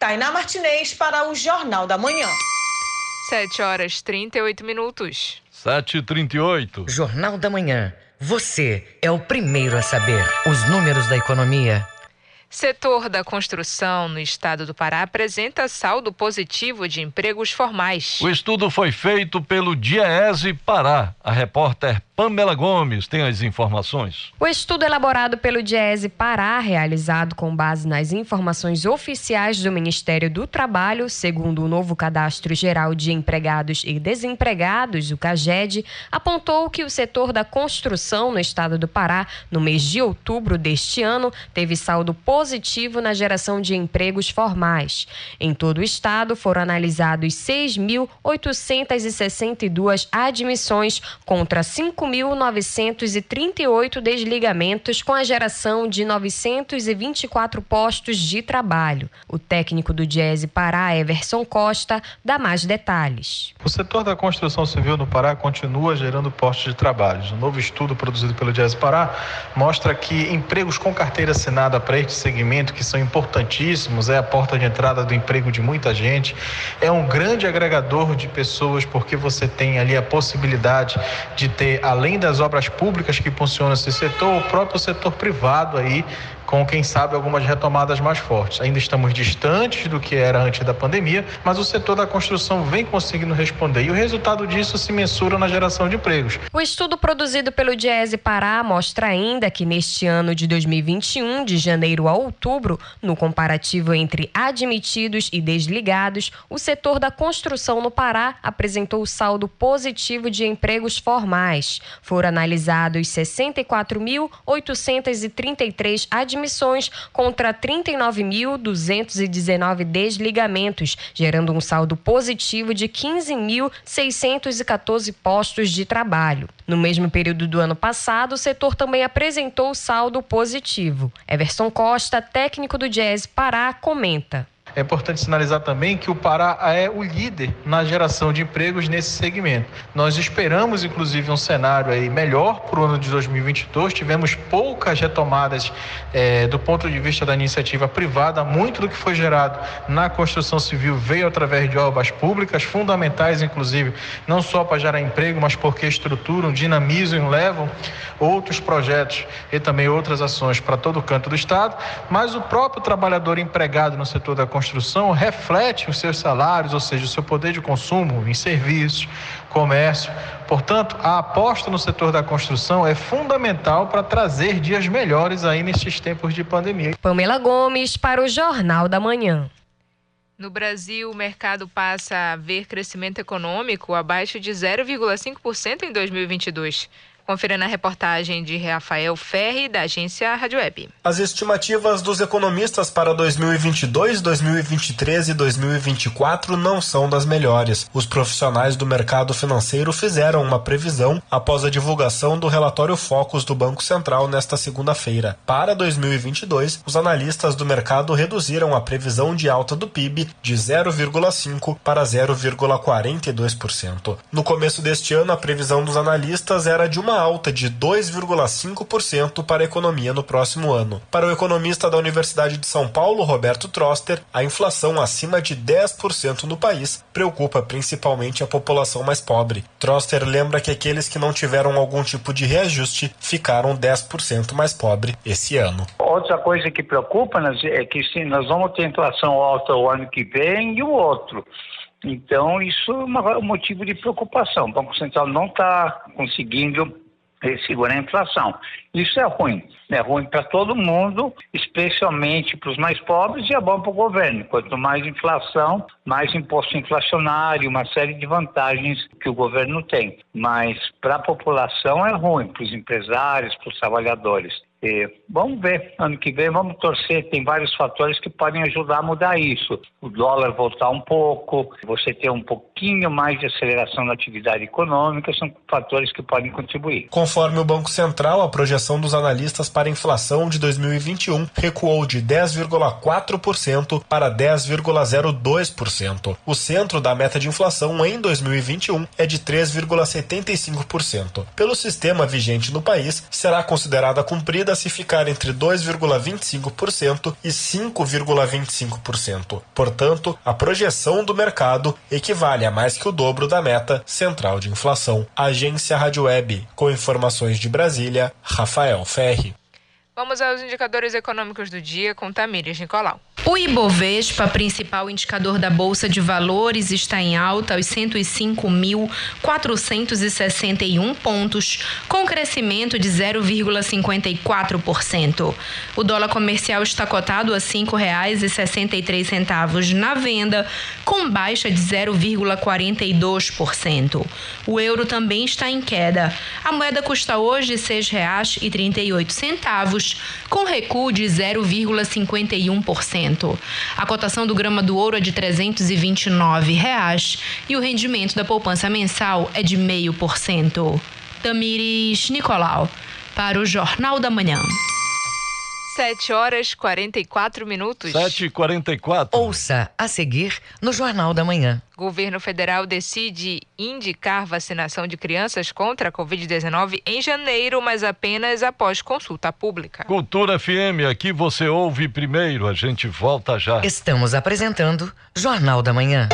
Tainá Martinez para o Jornal da Manhã. 7 horas 38 minutos. 7h38. Jornal da Manhã. Você é o primeiro a saber os números da economia Setor da construção no estado do Pará apresenta saldo positivo de empregos formais. O estudo foi feito pelo Diese Pará. A repórter Pamela Gomes tem as informações. O estudo elaborado pelo Diese Pará, realizado com base nas informações oficiais do Ministério do Trabalho, segundo o novo Cadastro Geral de Empregados e Desempregados, o CAGED, apontou que o setor da construção no estado do Pará, no mês de outubro deste ano, teve saldo positivo positivo na geração de empregos formais. Em todo o estado, foram analisados 6.862 admissões contra 5.938 desligamentos, com a geração de 924 postos de trabalho. O técnico do Diese Pará, Everson Costa, dá mais detalhes. O setor da construção civil no Pará continua gerando postos de trabalho. Um novo estudo produzido pelo Diese Pará mostra que empregos com carteira assinada para este segmento, que são importantíssimos, é a porta de entrada do emprego de muita gente, é um grande agregador de pessoas, porque você tem ali a possibilidade de ter, além das obras públicas que funcionam nesse setor, o próprio setor privado aí com, quem sabe, algumas retomadas mais fortes. Ainda estamos distantes do que era antes da pandemia, mas o setor da construção vem conseguindo responder e o resultado disso se mensura na geração de empregos. O estudo produzido pelo Diese Pará mostra ainda que neste ano de 2021, de janeiro a outubro, no comparativo entre admitidos e desligados, o setor da construção no Pará apresentou saldo positivo de empregos formais. Foram analisados 64.833 admitidos admissões contra 39.219 desligamentos, gerando um saldo positivo de 15.614 postos de trabalho. No mesmo período do ano passado, o setor também apresentou saldo positivo. Everson Costa, técnico do Jazz Pará, comenta. É importante sinalizar também que o Pará é o líder na geração de empregos nesse segmento. Nós esperamos, inclusive, um cenário aí melhor para o ano de 2022. Tivemos poucas retomadas é, do ponto de vista da iniciativa privada. Muito do que foi gerado na construção civil veio através de obras públicas, fundamentais, inclusive, não só para gerar emprego, mas porque estruturam, dinamizam, levam outros projetos e também outras ações para todo o canto do Estado. Mas o próprio trabalhador empregado no setor da construção construção reflete os seus salários, ou seja, o seu poder de consumo em serviços, comércio. Portanto, a aposta no setor da construção é fundamental para trazer dias melhores aí nesses tempos de pandemia. Pamela Gomes para o Jornal da Manhã. No Brasil, o mercado passa a ver crescimento econômico abaixo de 0,5% em 2022. Confira na reportagem de Rafael Ferri, da agência Rádio Web. As estimativas dos economistas para 2022, 2023 e 2024 não são das melhores. Os profissionais do mercado financeiro fizeram uma previsão após a divulgação do relatório Focus do Banco Central nesta segunda-feira. Para 2022, os analistas do mercado reduziram a previsão de alta do PIB de 0,5 para 0,42%. No começo deste ano, a previsão dos analistas era de uma alta de 2,5% para a economia no próximo ano. Para o economista da Universidade de São Paulo, Roberto Troster, a inflação acima de 10% no país preocupa principalmente a população mais pobre. Troster lembra que aqueles que não tiveram algum tipo de reajuste ficaram 10% mais pobre esse ano. Outra coisa que preocupa é que sim, nós vamos ter inflação alta o ano que vem e o outro. Então, isso é um motivo de preocupação. O Banco Central não está conseguindo segurar a inflação. Isso é ruim. É ruim para todo mundo, especialmente para os mais pobres, e é bom para o governo. Quanto mais inflação, mais imposto inflacionário, uma série de vantagens que o governo tem. Mas para a população é ruim, para os empresários, para os trabalhadores. E vamos ver, ano que vem vamos torcer. Tem vários fatores que podem ajudar a mudar isso. O dólar voltar um pouco, você ter um pouquinho mais de aceleração na atividade econômica, são fatores que podem contribuir. Conforme o Banco Central, a projeção dos analistas para a inflação de 2021 recuou de 10,4% para 10,02%. O centro da meta de inflação em 2021 é de 3,75%. Pelo sistema vigente no país, será considerada cumprida se ficar entre 2,25% e 5,25%. Portanto, a projeção do mercado equivale a mais que o dobro da meta central de inflação. Agência Rádio Web, com informações de Brasília, Rafael Ferri. Vamos aos indicadores econômicos do dia com Tamires Nicolau. O Ibovespa, principal indicador da Bolsa de Valores, está em alta aos 105.461 pontos, com crescimento de 0,54%. O dólar comercial está cotado a R$ 5,63 na venda, com baixa de 0,42%. O euro também está em queda. A moeda custa hoje R$ 6,38 anos, com recuo de 0,51%. A cotação do grama do ouro é de 329 reais, e o rendimento da poupança mensal é de 0,5%. Tamires Nicolau, para o Jornal da Manhã. 7 horas 44 minutos. 7 e 44 Ouça a seguir no Jornal da Manhã. Governo federal decide indicar vacinação de crianças contra a Covid-19 em janeiro, mas apenas após consulta pública. Cultura FM, aqui você ouve primeiro, a gente volta já. Estamos apresentando Jornal da Manhã.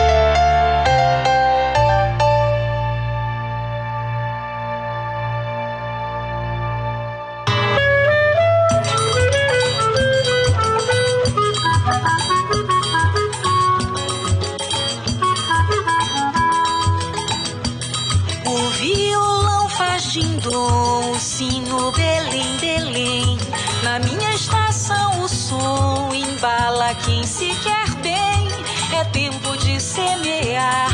Quem se quer bem. É tempo de semear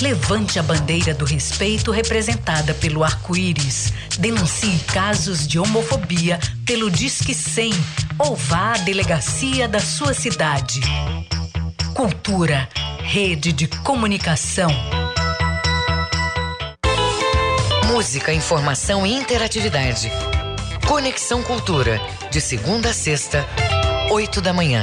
Levante a bandeira do respeito representada pelo arco-íris. Denuncie casos de homofobia pelo Disque 100 ou vá à delegacia da sua cidade. Cultura, rede de comunicação. Música, informação e interatividade. Conexão Cultura, de segunda a sexta, 8 da manhã.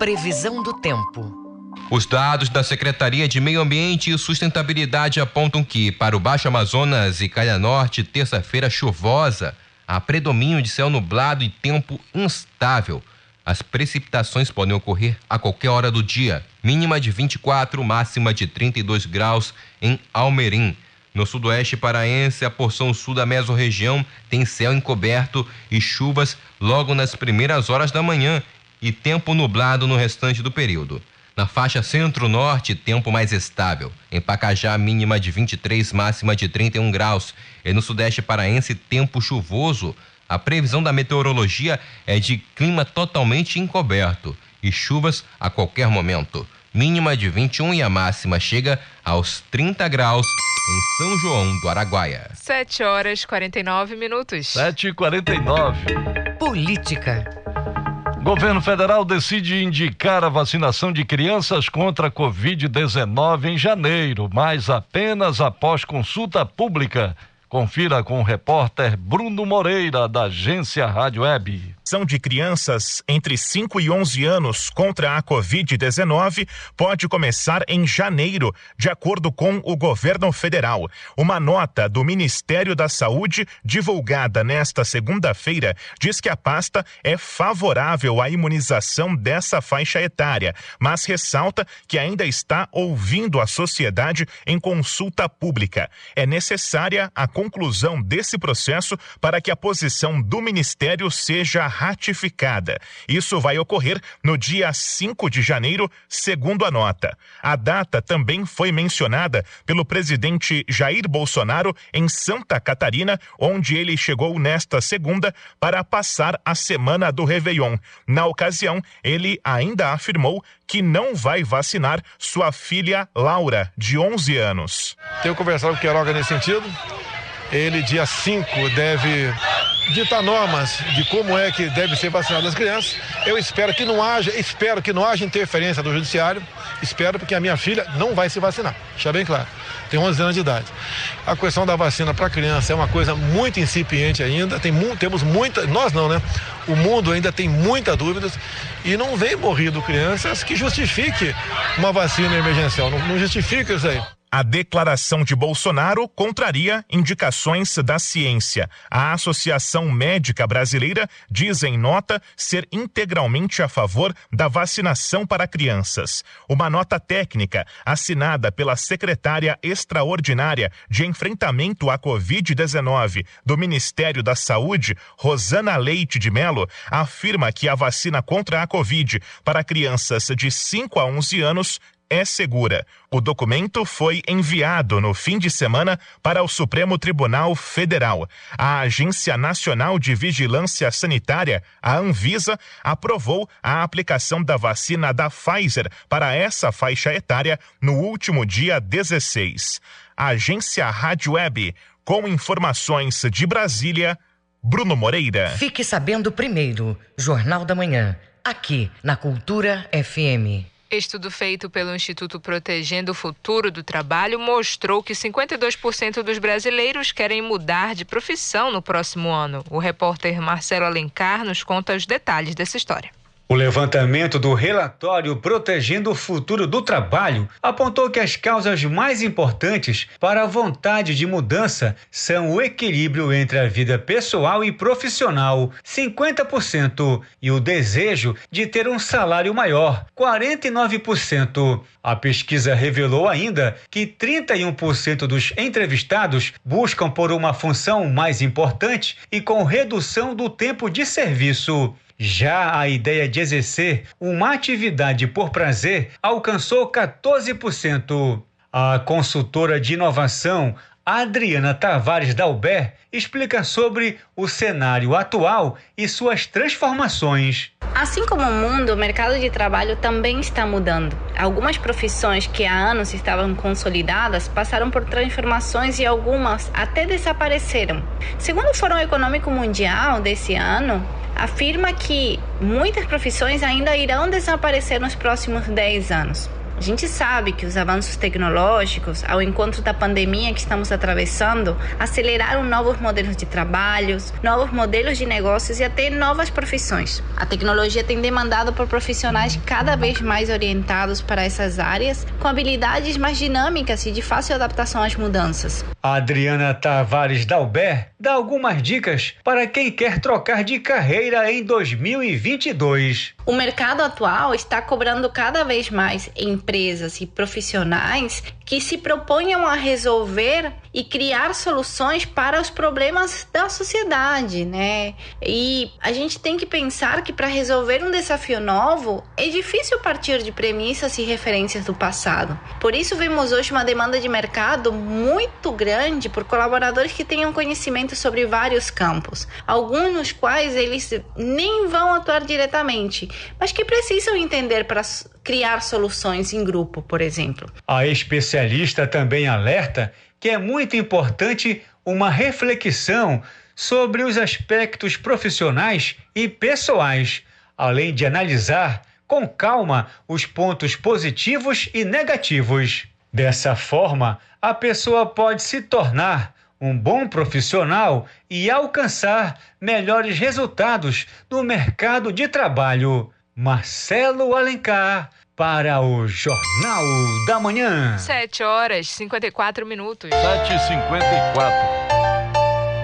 Previsão do tempo. Os dados da Secretaria de Meio Ambiente e Sustentabilidade apontam que, para o Baixo Amazonas e Calha Norte, terça-feira chuvosa, há predomínio de céu nublado e tempo instável. As precipitações podem ocorrer a qualquer hora do dia. Mínima de 24, máxima de 32 graus em Almerim. No sudoeste paraense, a porção sul da mesorregião tem céu encoberto e chuvas logo nas primeiras horas da manhã e tempo nublado no restante do período. Na faixa centro-norte, tempo mais estável. Em Pacajá, mínima de 23, máxima de 31 graus. E no sudeste paraense, tempo chuvoso. A previsão da meteorologia é de clima totalmente encoberto e chuvas a qualquer momento. Mínima de 21 e a máxima chega aos 30 graus em São João do Araguaia. 7 horas 49 minutos. 7 e 49 Política. Governo federal decide indicar a vacinação de crianças contra a Covid-19 em janeiro, mas apenas após consulta pública. Confira com o repórter Bruno Moreira, da agência Rádio Web. Vacinação de crianças entre 5 e 11 anos contra a Covid-19 pode começar em janeiro, de acordo com o governo federal. Uma nota do Ministério da Saúde, divulgada nesta segunda-feira, diz que a pasta é favorável à imunização dessa faixa etária, mas ressalta que ainda está ouvindo a sociedade em consulta pública. É necessária a conclusão desse processo para que a posição do Ministério seja ratificada. Isso vai ocorrer no dia 5 de janeiro, segundo a nota. A data também foi mencionada pelo presidente Jair Bolsonaro em Santa Catarina, onde ele chegou nesta segunda para passar a semana do Réveillon. Na ocasião, ele ainda afirmou que não vai vacinar sua filha Laura, de 11 anos. Tenho conversado com o Queiroga nesse sentido. Ele, dia 5, deve ditar normas de como é que deve ser vacinado as crianças. Eu espero que não haja, espero que não haja interferência do judiciário. Espero porque a minha filha não vai se vacinar. Deixa bem claro. Tem 11 anos de idade. A questão da vacina para criança é uma coisa muito incipiente ainda. Tem, temos muita, nós não, né? O mundo ainda tem muitas dúvidas e não vem morrido crianças que justifique uma vacina emergencial. Não, não justifica isso aí. A declaração de Bolsonaro contraria indicações da ciência. A Associação Médica Brasileira diz em nota ser integralmente a favor da vacinação para crianças. Uma nota técnica assinada pela secretária extraordinária de enfrentamento à Covid-19 do Ministério da Saúde, Rosana Leite de Mello, afirma que a vacina contra a Covid para crianças de 5 a 11 anos é segura. O documento foi enviado no fim de semana para o Supremo Tribunal Federal. A Agência Nacional de Vigilância Sanitária, a Anvisa, aprovou a aplicação da vacina da Pfizer para essa faixa etária no último dia 16. A agência Rádio Web, com informações de Brasília, Bruno Moreira. Fique sabendo primeiro, Jornal da Manhã, aqui na Cultura FM. Estudo feito pelo Instituto Protegendo o Futuro do Trabalho mostrou que 52% dos brasileiros querem mudar de profissão no próximo ano. O repórter Marcelo Alencar nos conta os detalhes dessa história. O levantamento do relatório Protegendo o Futuro do Trabalho apontou que as causas mais importantes para a vontade de mudança são o equilíbrio entre a vida pessoal e profissional, 50%, e o desejo de ter um salário maior, 49%. A pesquisa revelou ainda que 31% dos entrevistados buscam por uma função mais importante e com redução do tempo de serviço. Já a ideia de exercer uma atividade por prazer alcançou 14%. A consultora de inovação Adriana Tavares Dalber explica sobre o cenário atual e suas transformações. Assim como o mundo, o mercado de trabalho também está mudando. Algumas profissões que há anos estavam consolidadas passaram por transformações e algumas até desapareceram. Segundo o Fórum Econômico Mundial desse ano, afirma que muitas profissões ainda irão desaparecer nos próximos 10 anos. A gente sabe que os avanços tecnológicos, ao encontro da pandemia que estamos atravessando, aceleraram novos modelos de trabalhos, novos modelos de negócios e até novas profissões. A tecnologia tem demandado por profissionais cada vez mais orientados para essas áreas, com habilidades mais dinâmicas e de fácil adaptação às mudanças. A Adriana Tavares Dalber dá algumas dicas para quem quer trocar de carreira em 2022. O mercado atual está cobrando cada vez mais empresas e profissionais que se proponham a resolver e criar soluções para os problemas da sociedade, né? E a gente tem que pensar que para resolver um desafio novo é difícil partir de premissas e referências do passado. Por isso vemos hoje uma demanda de mercado muito grande por colaboradores que tenham conhecimento sobre vários campos, alguns nos quais eles nem vão atuar diretamente, mas que precisam entender para criar soluções em grupo, por exemplo. A especialista também alerta que é muito importante uma reflexão sobre os aspectos profissionais e pessoais, além de analisar com calma os pontos positivos e negativos. Dessa forma, a pessoa pode se tornar um bom profissional e alcançar melhores resultados no mercado de trabalho. Marcelo Alencar para o Jornal da Manhã. 7 horas 54 minutos. 7h54.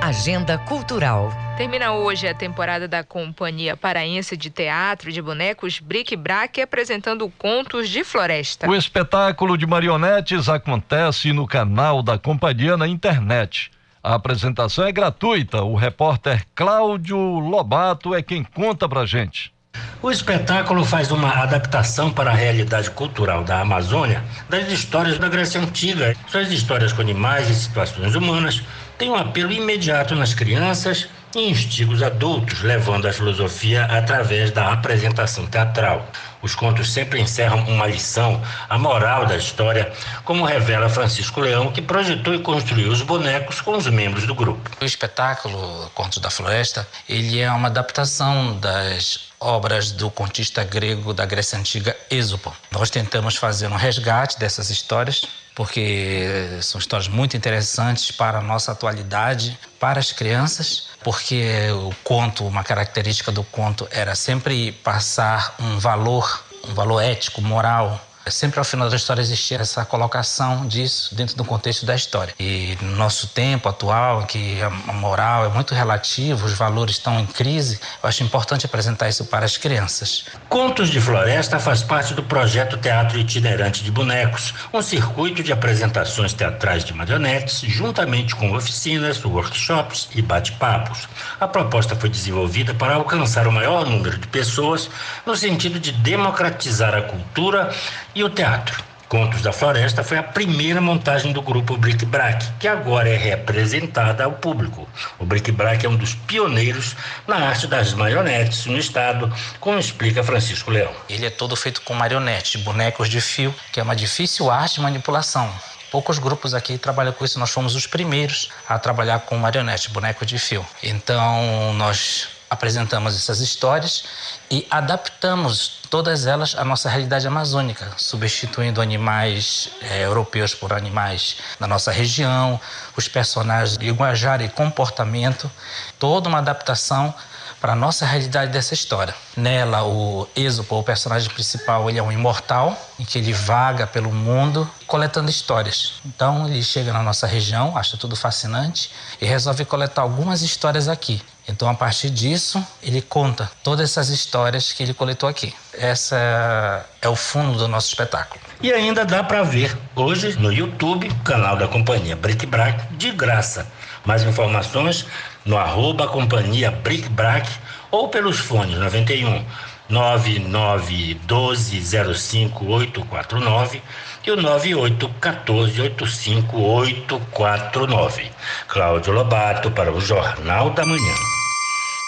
Agenda Cultural. Termina hoje a temporada da Companhia Paraense de Teatro de Bonecos Bric Brac apresentando Contos de Floresta. O espetáculo de marionetes acontece no canal da companhia na internet. A apresentação é gratuita. O repórter Cláudio Lobato é quem conta pra gente. O espetáculo faz uma adaptação para a realidade cultural da Amazônia das histórias da Grécia Antiga. Suas histórias com animais e situações humanas têm um apelo imediato nas crianças e instiga os adultos, levando a filosofia através da apresentação teatral. Os contos sempre encerram uma lição, a moral da história, como revela Francisco Leão, que projetou e construiu os bonecos com os membros do grupo. O espetáculo Contos da Floresta, ele é uma adaptação das obras do contista grego da Grécia Antiga Êxopo. Nós tentamos fazer um resgate dessas histórias, porque são histórias muito interessantes para a nossa atualidade, para as crianças, porque o conto, uma característica do conto era sempre passar um valor, um valor ético, moral, Sempre ao final da história existia essa colocação disso dentro do contexto da história. E no nosso tempo atual, que a moral é muito relativa, os valores estão em crise, eu acho importante apresentar isso para as crianças. Contos de Floresta faz parte do projeto Teatro Itinerante de Bonecos, um circuito de apresentações teatrais de marionetes, juntamente com oficinas, workshops e bate-papos. A proposta foi desenvolvida para alcançar o maior número de pessoas no sentido de democratizar a cultura e o teatro. Contos da Floresta foi a primeira montagem do grupo Bric Brac, que agora é representada ao público. O Bric Brac é um dos pioneiros na arte das marionetes no estado, como explica Francisco Leão. Ele é todo feito com marionetes, bonecos de fio, que é uma difícil arte de manipulação. Poucos grupos aqui trabalham com isso, nós fomos os primeiros a trabalhar com marionete, boneco de fio. Então, nós apresentamos essas histórias e adaptamos todas elas à nossa realidade amazônica, substituindo animais é, europeus por animais da nossa região, os personagens de linguajar e comportamento, toda uma adaptação para a nossa realidade dessa história. Nela, o Êxopo, o personagem principal, ele é um imortal, em que ele vaga pelo mundo coletando histórias. Então, ele chega na nossa região, acha tudo fascinante e resolve coletar algumas histórias aqui. Então, a partir disso, ele conta todas essas histórias que ele coletou aqui. Essa é o fundo do nosso espetáculo. E ainda dá para ver hoje no YouTube, canal da companhia Bric Brac, de graça. Mais informações no arroba companhia Bric Brac ou pelos fones 91 991205849 e o 9814854849. Cláudio Lobato para o Jornal da Manhã.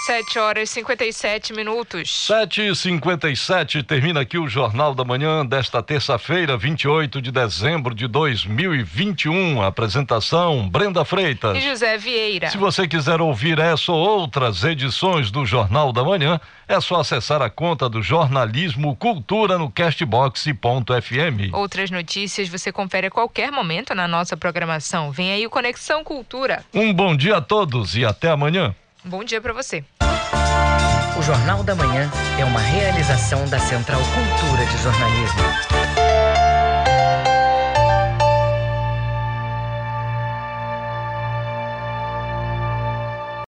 7 horas e 57 minutos. 7 e 57 termina aqui o Jornal da Manhã desta terça-feira, 28 de dezembro de 2021. Apresentação: Brenda Freitas e José Vieira. Se você quiser ouvir essa ou outras edições do Jornal da Manhã, é só acessar a conta do Jornalismo Cultura no castbox.fm. Outras notícias você confere a qualquer momento na nossa programação. Vem aí o Conexão Cultura. Um bom dia a todos e até amanhã. Bom dia para você. O Jornal da Manhã é uma realização da Central Cultura de Jornalismo.